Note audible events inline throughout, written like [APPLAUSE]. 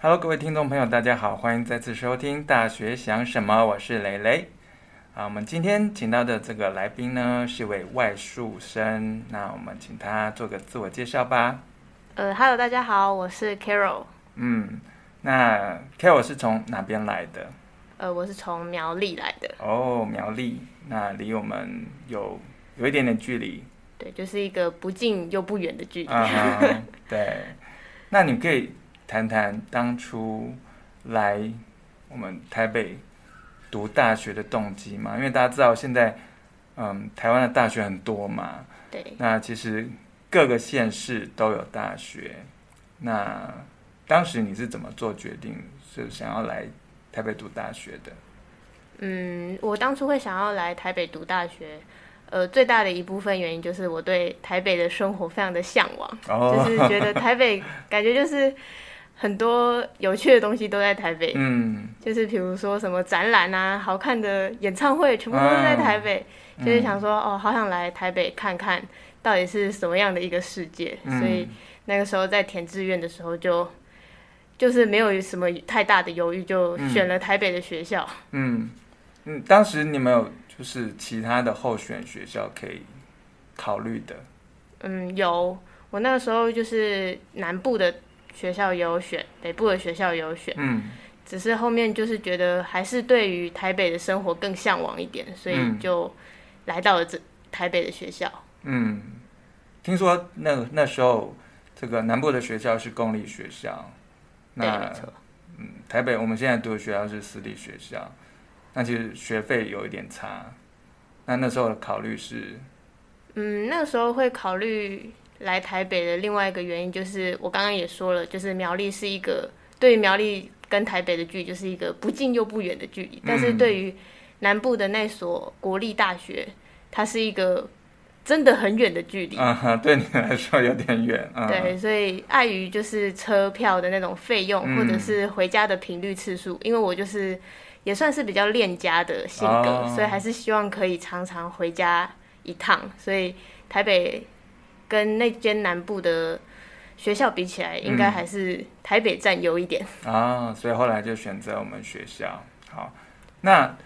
Hello，各位听众朋友，大家好，欢迎再次收听《大学想什么》，我是蕾蕾。啊，我们今天请到的这个来宾呢，是一位外宿生。那我们请他做个自我介绍吧。呃，Hello，大家好，我是 Carol。嗯，那 Carol 是从哪边来的？呃，我是从苗栗来的。哦，苗栗，那离我们有有一点点距离。对，就是一个不近又不远的距离。嗯，对。那你可以。谈谈当初来我们台北读大学的动机嘛？因为大家知道现在，嗯，台湾的大学很多嘛。对。那其实各个县市都有大学。那当时你是怎么做决定，是想要来台北读大学的？嗯，我当初会想要来台北读大学，呃，最大的一部分原因就是我对台北的生活非常的向往，哦、就是觉得台北感觉就是。很多有趣的东西都在台北，嗯，就是比如说什么展览啊，好看的演唱会，全部都是在台北，啊、就是想说，哦，好想来台北看看到底是什么样的一个世界，嗯、所以那个时候在填志愿的时候就就是没有什么太大的犹豫，就选了台北的学校。嗯。嗯，当时你们有就是其他的候选学校可以考虑的？嗯，有，我那个时候就是南部的。学校也有选，北部的学校也有选，嗯，只是后面就是觉得还是对于台北的生活更向往一点，所以就来到了这台北的学校。嗯，听说那那时候这个南部的学校是公立学校，那没错，嗯，台北我们现在读的学校是私立学校，那其实学费有一点差。那那时候的考虑是，嗯，那个时候会考虑。来台北的另外一个原因就是，我刚刚也说了，就是苗栗是一个对于苗栗跟台北的距离就是一个不近又不远的距离，嗯、但是对于南部的那所国立大学，它是一个真的很远的距离。对你来说有点远。嗯、对，所以碍于就是车票的那种费用，嗯、或者是回家的频率次数，因为我就是也算是比较恋家的性格，哦、所以还是希望可以常常回家一趟，所以台北。跟那间南部的学校比起来，应该还是台北占优一点啊，所以后来就选择我们学校。好，那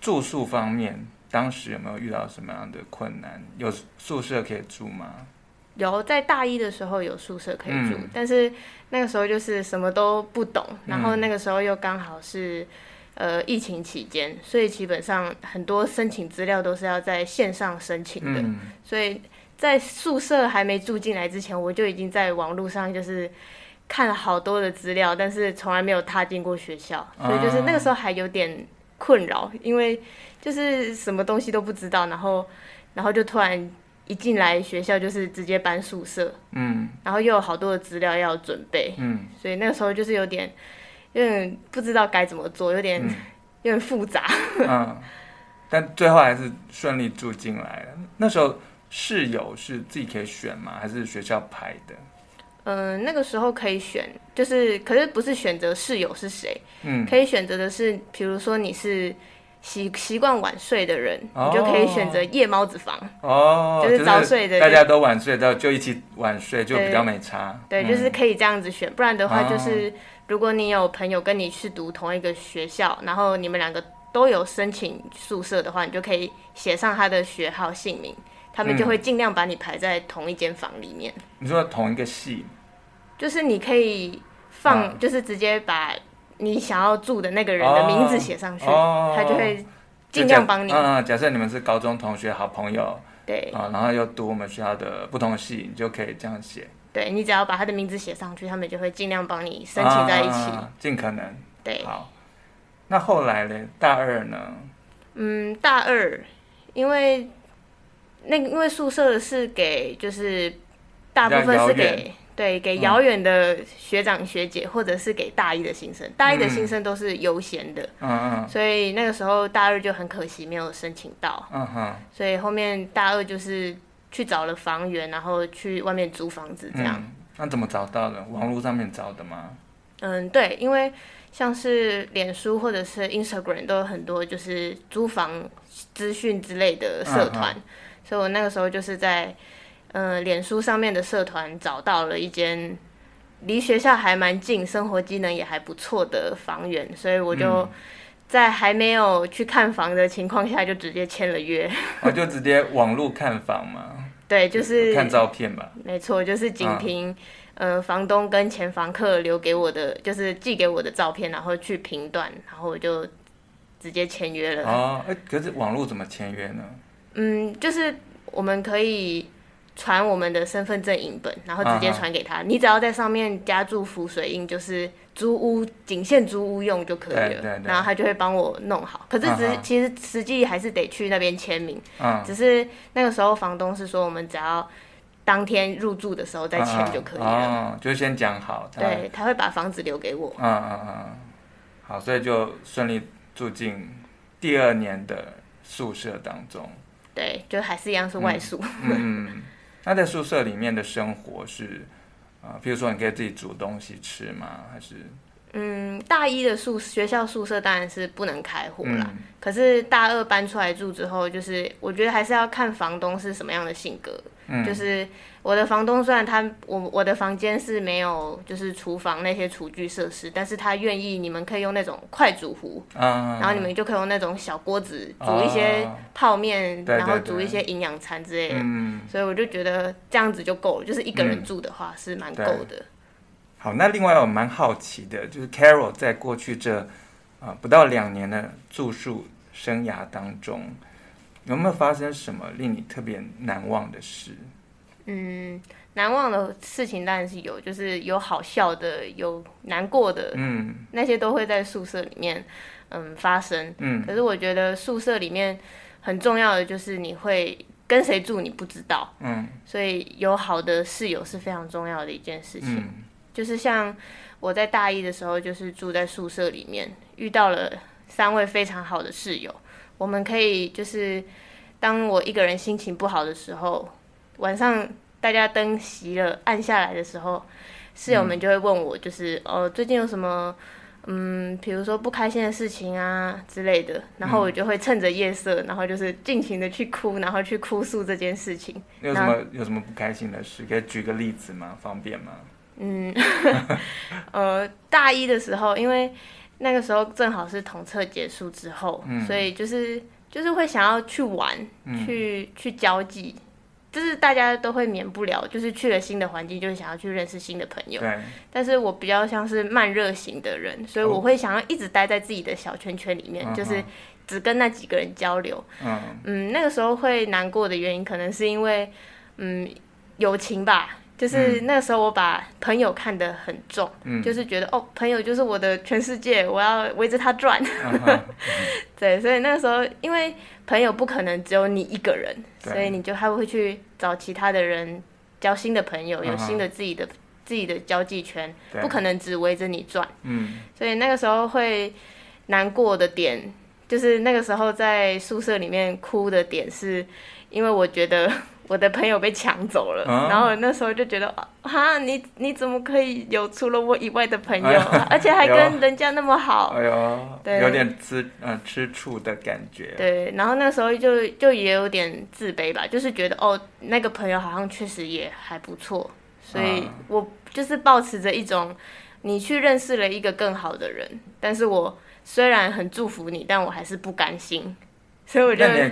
住宿方面，当时有没有遇到什么样的困难？有宿舍可以住吗？有，在大一的时候有宿舍可以住，嗯、但是那个时候就是什么都不懂，然后那个时候又刚好是呃疫情期间，所以基本上很多申请资料都是要在线上申请的，嗯、所以。在宿舍还没住进来之前，我就已经在网络上就是看了好多的资料，但是从来没有踏进过学校，所以就是那个时候还有点困扰，因为就是什么东西都不知道，然后然后就突然一进来学校就是直接搬宿舍，嗯，然后又有好多的资料要准备，嗯，所以那个时候就是有点有点不知道该怎么做，有点、嗯、有点复杂，嗯，但最后还是顺利住进来了。那时候。室友是自己可以选吗？还是学校排的？嗯、呃，那个时候可以选，就是可是不是选择室友是谁？嗯，可以选择的是，比如说你是习习惯晚睡的人，哦、你就可以选择夜猫子房哦，就是早睡的，大家都晚睡，就就一起晚睡，就比较没差。对，对，就是可以这样子选，不然的话就是，如果你有朋友跟你去读同一个学校，然后你们两个都有申请宿舍的话，你就可以写上他的学号姓名。他们就会尽量把你排在同一间房里面。你说同一个系，就是你可以放，啊、就是直接把你想要住的那个人的名字写上去，哦、他就会尽量帮你。嗯，假设你们是高中同学、好朋友，对，啊，然后又读我们学校的不同系，你就可以这样写。对，你只要把他的名字写上去，他们就会尽量帮你申请在一起，啊、尽可能。对，好。那后来呢？大二呢？嗯，大二，因为。那因为宿舍是给，就是大部分是给对给遥远的学长学姐，或者是给大一的新生，大一的新生都是优先的，嗯嗯，所以那个时候大二就很可惜没有申请到，嗯哼，所以后面大二就是去找了房源，然后去外面租房子这样。那怎么找到的？网络上面找的吗？嗯，对，因为像是脸书或者是 Instagram 都有很多就是租房资讯之类的社团。所以我那个时候就是在，呃，脸书上面的社团找到了一间离学校还蛮近，生活机能也还不错的房源，所以我就在还没有去看房的情况下，就直接签了约。我、哦、就直接网络看房嘛？[LAUGHS] 对，就是看照片吧。没错，就是仅凭、嗯、呃房东跟前房客留给我的，就是寄给我的照片，然后去评断，然后我就直接签约了。哦，哎，可是网络怎么签约呢？嗯，就是我们可以。传我们的身份证影本，然后直接传给他。Uh. 你只要在上面加注浮水印，就是租屋仅限租屋用就可以了。对对对，然后他就会帮我弄好。可是只是，uh. 其实实际还是得去那边签名。Uh. 只是那个时候房东是说，我们只要当天入住的时候再签就可以了。哦、uh uh 就先讲好。对，他会把房子留给我。嗯嗯嗯。好，所以就顺利住进第二年的宿舍当中。对，就还是一样是外宿。嗯。嗯那在宿舍里面的生活是，啊、呃，比如说你可以自己煮东西吃吗？还是？嗯，大一的宿学校宿舍当然是不能开火啦。嗯。可是大二搬出来住之后，就是我觉得还是要看房东是什么样的性格。嗯。就是我的房东虽然他我我的房间是没有就是厨房那些厨具设施，但是他愿意你们可以用那种快煮壶，嗯，然后你们就可以用那种小锅子煮一些泡面，哦，然后煮一些营养餐之类的。嗯。所以我就觉得这样子就够了，就是一个人住的话是蛮够的。好，那另外我蛮好奇的，就是 Carol 在过去这啊、呃、不到两年的住宿生涯当中，有没有发生什么令你特别难忘的事？嗯，难忘的事情当然是有，就是有好笑的，有难过的，嗯，那些都会在宿舍里面嗯发生。嗯，可是我觉得宿舍里面很重要的就是你会跟谁住，你不知道，嗯，所以有好的室友是非常重要的一件事情。嗯就是像我在大一的时候，就是住在宿舍里面，遇到了三位非常好的室友。我们可以就是，当我一个人心情不好的时候，晚上大家灯熄了暗下来的时候，室友们就会问我，就是、嗯、哦，最近有什么嗯，比如说不开心的事情啊之类的。然后我就会趁着夜色，然后就是尽情的去哭，然后去哭诉这件事情。有什么有什么不开心的事？可以举个例子吗？方便吗？嗯，[LAUGHS] 呃，大一的时候，因为那个时候正好是统测结束之后，嗯，所以就是就是会想要去玩，嗯，去去交际，就是大家都会免不了，就是去了新的环境，就是想要去认识新的朋友。对。但是我比较像是慢热型的人，所以我会想要一直待在自己的小圈圈里面，哦，就是只跟那几个人交流。嗯嗯，那个时候会难过的原因，可能是因为嗯友情吧。就是那个时候，我把朋友看得很重，嗯，就是觉得哦，朋友就是我的全世界，我要围着他转。Uh-huh. [LAUGHS] 对，所以那个时候，因为朋友不可能只有你一个人，所以你就还会去找其他的人交新的朋友，有新的自己的、uh-huh. 自己的交际圈，不可能只围着你转。嗯，所以那个时候会难过的点，就是那个时候在宿舍里面哭的点，是因为我觉得。我的朋友被抢走了，啊，然后那时候就觉得啊，你你怎么可以有除了我以外的朋友，哎，[LAUGHS] 而且还跟人家那么好？哎呦，对，有点吃嗯吃醋的感觉。对，然后那时候就就也有点自卑吧，就是觉得哦，那个朋友好像确实也还不错，所以我就是抱持着一种，你去认识了一个更好的人，但是我虽然很祝福你，但我还是不甘心，所以我觉得。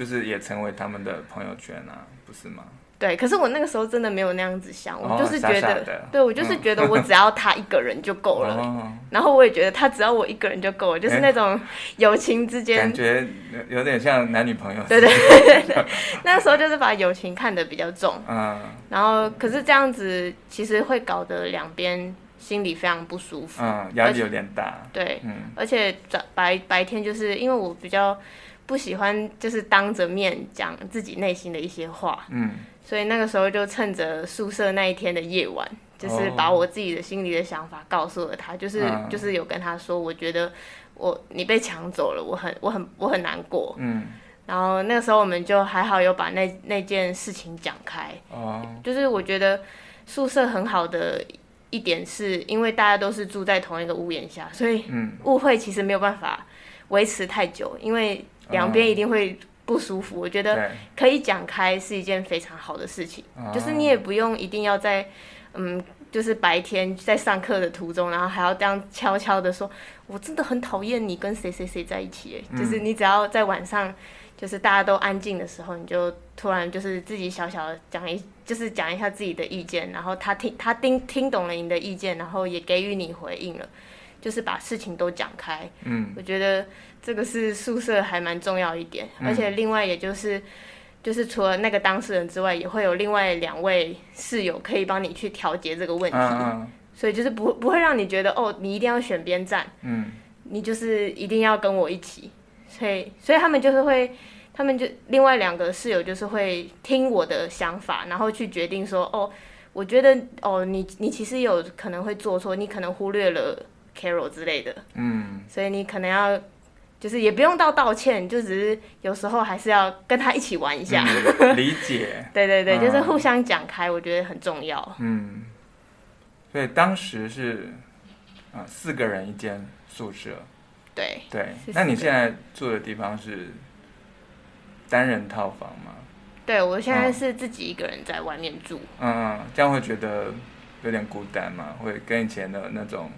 就是也成为他们的朋友圈啊，不是吗？对，可是我那个时候真的没有那样子想，哦、我就是觉得，傻傻对我就是觉得我只要他一个人就够了、嗯，[LAUGHS] 然后我也觉得他只要我一个人就够了，就是那种 [LAUGHS] 友情之间感觉有点像男女朋友。对对对对，[LAUGHS] 那时候就是把友情看得比较重，嗯，然后可是这样子其实会搞得两边心里非常不舒服，嗯，压力有点大，对，嗯，而且早白白天就是因为我比较。不喜欢就是当着面讲自己内心的一些话，嗯，所以那个时候就趁着宿舍那一天的夜晚，就是把我自己的心里的想法告诉了他，就是、嗯、就是有跟他说，我觉得我你被抢走了，我很我很我很难过，嗯，然后那个时候我们就还好有把那那件事情讲开，哦，就是我觉得宿舍很好的一点是因为大家都是住在同一个屋檐下，所以误会其实没有办法维持太久，因为。两边一定会不舒服，我觉得可以讲开是一件非常好的事情，就是你也不用一定要在嗯，就是白天在上课的途中，然后还要这样悄悄的说，我真的很讨厌你跟谁谁谁在一起，嗯，就是你只要在晚上，就是大家都安静的时候，你就突然就是自己小小的讲一，就是讲一下自己的意见，然后他听他听听懂了你的意见，然后也给予你回应了，就是把事情都讲开。嗯，我觉得这个是宿舍还蛮重要一点，嗯，而且另外也就是。就是除了那个当事人之外，也会有另外两位室友可以帮你去调节这个问题，嗯、所以就是不不会让你觉得哦，你一定要选边站，嗯，你就是一定要跟我一起，所以所以他们就是会，他们就另外两个室友就是会听我的想法，然后去决定说哦，我觉得哦，你你其实有可能会做错，你可能忽略了 Carol 之类的，嗯，所以你可能要。就是也不用到道歉，就只是有时候还是要跟他一起玩一下，嗯、理解。[LAUGHS] 对对对，就是互相讲开，我觉得很重要。嗯，所以当时是啊四个人一间宿舍。对对，那你现在住的地方是单人套房吗？对，我现在是自己一个人在外面住。嗯嗯，这样会觉得有点孤单嘛？会跟以前的那种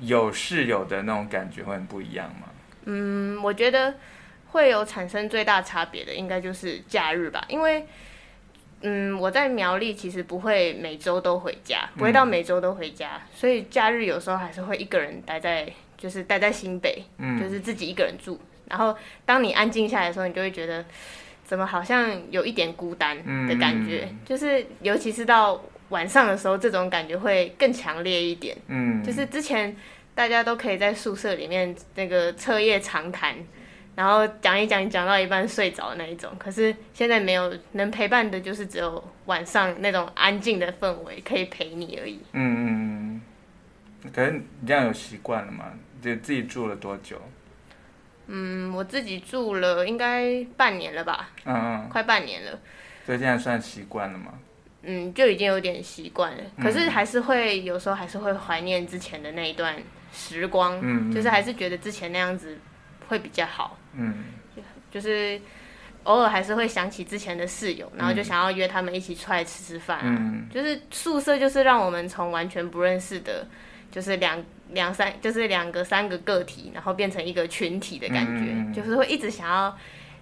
有室友的那种感觉会很不一样吗？嗯，我觉得会有产生最大差别的，应该就是假日吧。因为，嗯，我在苗栗其实不会每周都回家，不会到每周都回家，嗯，所以假日有时候还是会一个人待在，就是待在新北，嗯，就是自己一个人住。然后，当你安静下来的时候，你就会觉得，怎么好像有一点孤单的感觉，嗯，就是尤其是到晚上的时候，这种感觉会更强烈一点。嗯，就是之前。大家都可以在宿舍里面那个彻夜长谈，然后讲一讲，讲到一半睡着那一种。可是现在没有能陪伴的，就是只有晚上那种安静的氛围可以陪你而已。嗯嗯嗯。可是你这样有习惯了吗？就自己住了多久？嗯，我自己住了应该半年了吧。嗯嗯。快半年了。所以现在算习惯了吗？嗯，就已经有点习惯了。可是还是会有时候还是会怀念之前的那一段。时光，嗯，就是还是觉得之前那样子会比较好，嗯，就是偶尔还是会想起之前的室友，然后就想要约他们一起出来吃吃饭啊，嗯，就是宿舍就是让我们从完全不认识的，就是两两三，就是两个三个个体，然后变成一个群体的感觉，嗯，就是会一直想要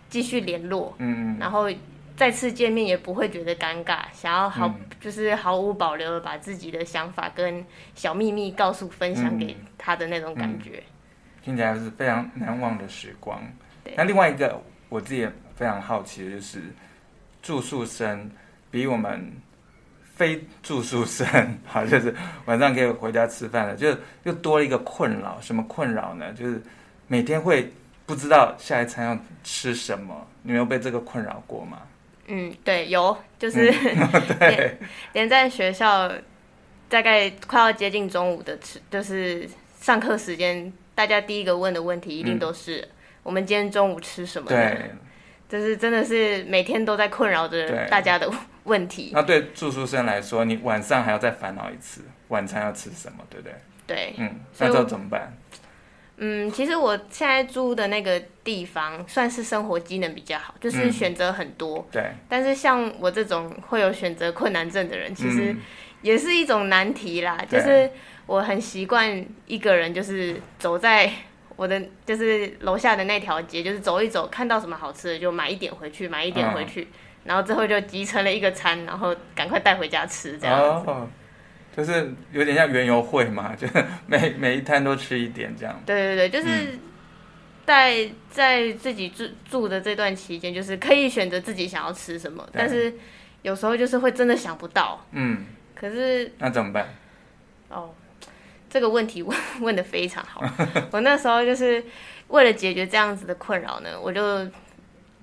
继续联络，嗯，然后。再次见面也不会觉得尴尬，想要毫、嗯、就是毫无保留的把自己的想法跟小秘密告诉分享给他的那种感觉，听起来是非常难忘的时光。那另外一个我自己也非常好奇的就是，住宿生比我们非住宿生，好，就是晚上可以回家吃饭了，就又多了一个困扰。什么困扰呢？就是每天会不知道下一餐要吃什么。你没有被这个困扰过吗？嗯，对，有，就是、[LAUGHS] 连在学校，大概快要接近中午的吃，就是上课时间，大家第一个问的问题一定都是：嗯、我们今天中午吃什么？对，就是真的是每天都在困扰着大家的问题。那对住宿生来说，你晚上还要再烦恼一次，晚餐要吃什么，对不对？对，嗯，那这怎么办？嗯，其实我现在租的那个地方算是生活机能比较好，就是选择很多。嗯、对。但是像我这种会有选择困难症的人，其实也是一种难题啦。嗯、就是我很习惯一个人，就是走在我的就是楼下的那条街，就是走一走，看到什么好吃的就买一点回去，买一点回去，嗯、然后之后就集成了一个餐，然后赶快带回家吃这样子。哦就是有点像园游会嘛，[LAUGHS] 就是每每一摊都吃一点这样。对对对，就是在在自己住住的这段期间，就是可以选择自己想要吃什么，但是有时候就是会真的想不到。嗯。可是那怎么办？哦，这个问题 [LAUGHS] 问问的非常好。[LAUGHS] 我那时候就是为了解决这样子的困扰呢，我就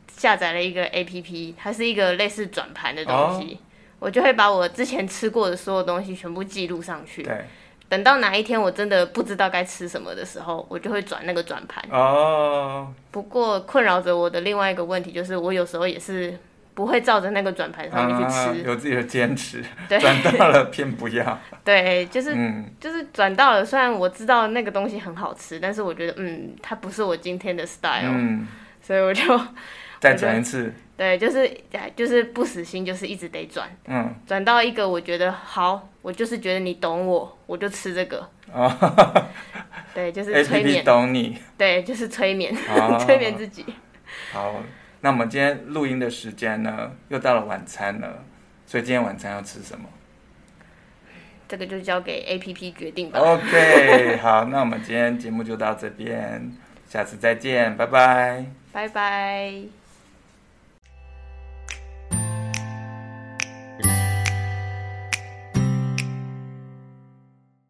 下载了一个 APP，它是一个类似转盘的东西。哦我就会把我之前吃过的所有东西全部记录上去。对。等到哪一天我真的不知道该吃什么的时候，我就会转那个转盘。哦。不过困扰着我的另外一个问题就是，我有时候也是不会照着那个转盘上面去吃。啊，有自己的坚持。对。[LAUGHS] 转到了偏不要。对，就是、嗯、就是转到了，虽然我知道那个东西很好吃，但是我觉得嗯，它不是我今天的 style。嗯。所以我就。再转一次。对，就是就是不死心，就是一直得转。嗯。转到一个我觉得好，我就是觉得你懂我，我就吃这个。哦。[LAUGHS] [LAUGHS] 对，就是催眠。懂你。对，就是催眠，哦、[LAUGHS] 催眠自己。好，那我们今天录音的时间呢，又到了晚餐了，所以今天晚餐要吃什么？这个就交给 APP 决定吧。OK，好，那我们今天节目就到这边，下次再见，拜拜。拜拜。